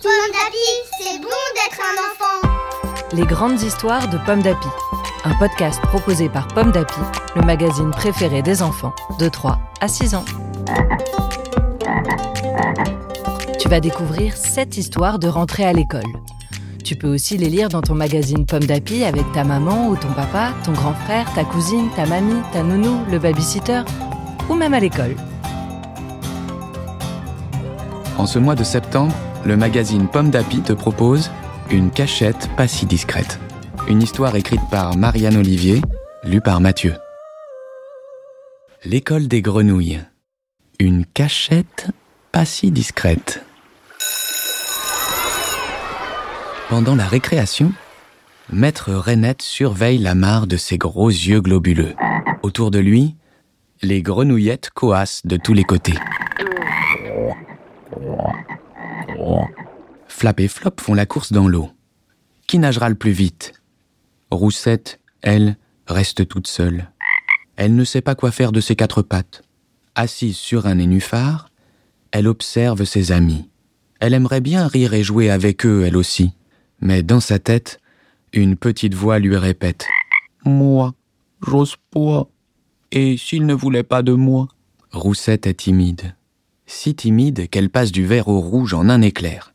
Pomme d'Api, c'est bon d'être un enfant. Les grandes histoires de Pomme d'Api. Un podcast proposé par Pomme d'Api, le magazine préféré des enfants de 3 à 6 ans. Tu vas découvrir 7 histoires de rentrée à l'école. Tu peux aussi les lire dans ton magazine Pomme d'Api avec ta maman ou ton papa, ton grand frère, ta cousine, ta mamie, ta nounou, le babysitter, ou même à l'école. En ce mois de septembre, le magazine Pomme d'Api te propose Une cachette pas si discrète. Une histoire écrite par Marianne Olivier, lue par Mathieu. L'école des grenouilles. Une cachette pas si discrète. Pendant la récréation, Maître Renette surveille la mare de ses gros yeux globuleux. Autour de lui, les grenouillettes coassent de tous les côtés. Flap et Flop font la course dans l'eau. Qui nagera le plus vite? Roussette, elle, reste toute seule. Elle ne sait pas quoi faire de ses quatre pattes. Assise sur un nénuphar, elle observe ses amis. Elle aimerait bien rire et jouer avec eux, elle aussi. Mais dans sa tête, une petite voix lui répète ⁇ Moi, j'ose pas. Et s'il ne voulait pas de moi ?⁇ Roussette est timide. Si timide qu'elle passe du vert au rouge en un éclair.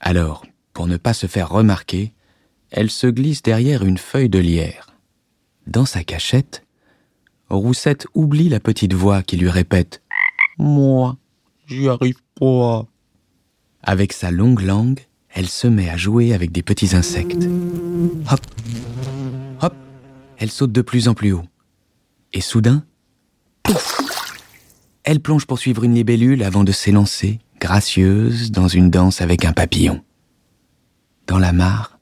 Alors, pour ne pas se faire remarquer, elle se glisse derrière une feuille de lierre. Dans sa cachette, Roussette oublie la petite voix qui lui répète ⁇ Moi, j'y arrive pas ⁇ Avec sa longue langue, elle se met à jouer avec des petits insectes. Hop, hop, elle saute de plus en plus haut. Et soudain, pouf Elle plonge pour suivre une libellule avant de s'élancer, gracieuse, dans une danse avec un papillon. Dans la mare,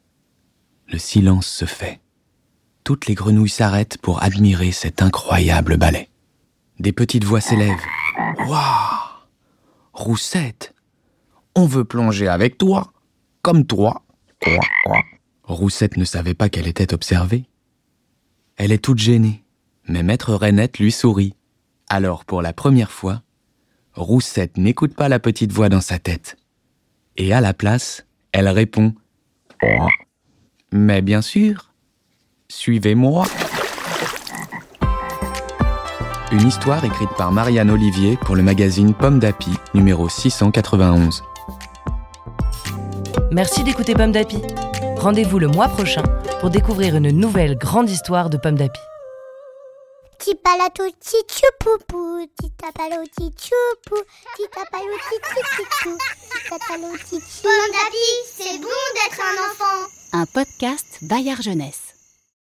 le silence se fait. Toutes les grenouilles s'arrêtent pour admirer cet incroyable ballet. Des petites voix s'élèvent. Waouh Roussette On veut plonger avec toi Comme toi Roussette ne savait pas qu'elle était observée. Elle est toute gênée, mais Maître Renette lui sourit. Alors, pour la première fois, Roussette n'écoute pas la petite voix dans sa tête. Et à la place, elle répond Mais bien sûr, suivez-moi. Une histoire écrite par Marianne Olivier pour le magazine Pomme d'Api, numéro 691. Merci d'écouter Pomme d'Api. Rendez-vous le mois prochain pour découvrir une nouvelle grande histoire de Pomme d'Api. Petit palato, petit poupou. Petit tapalo, petit choupou. Petit tapalo, petit chouchou. Petit tapalo, petit Pomme d'Api, c'est bon d'être un enfant. Un podcast Bayard Jeunesse.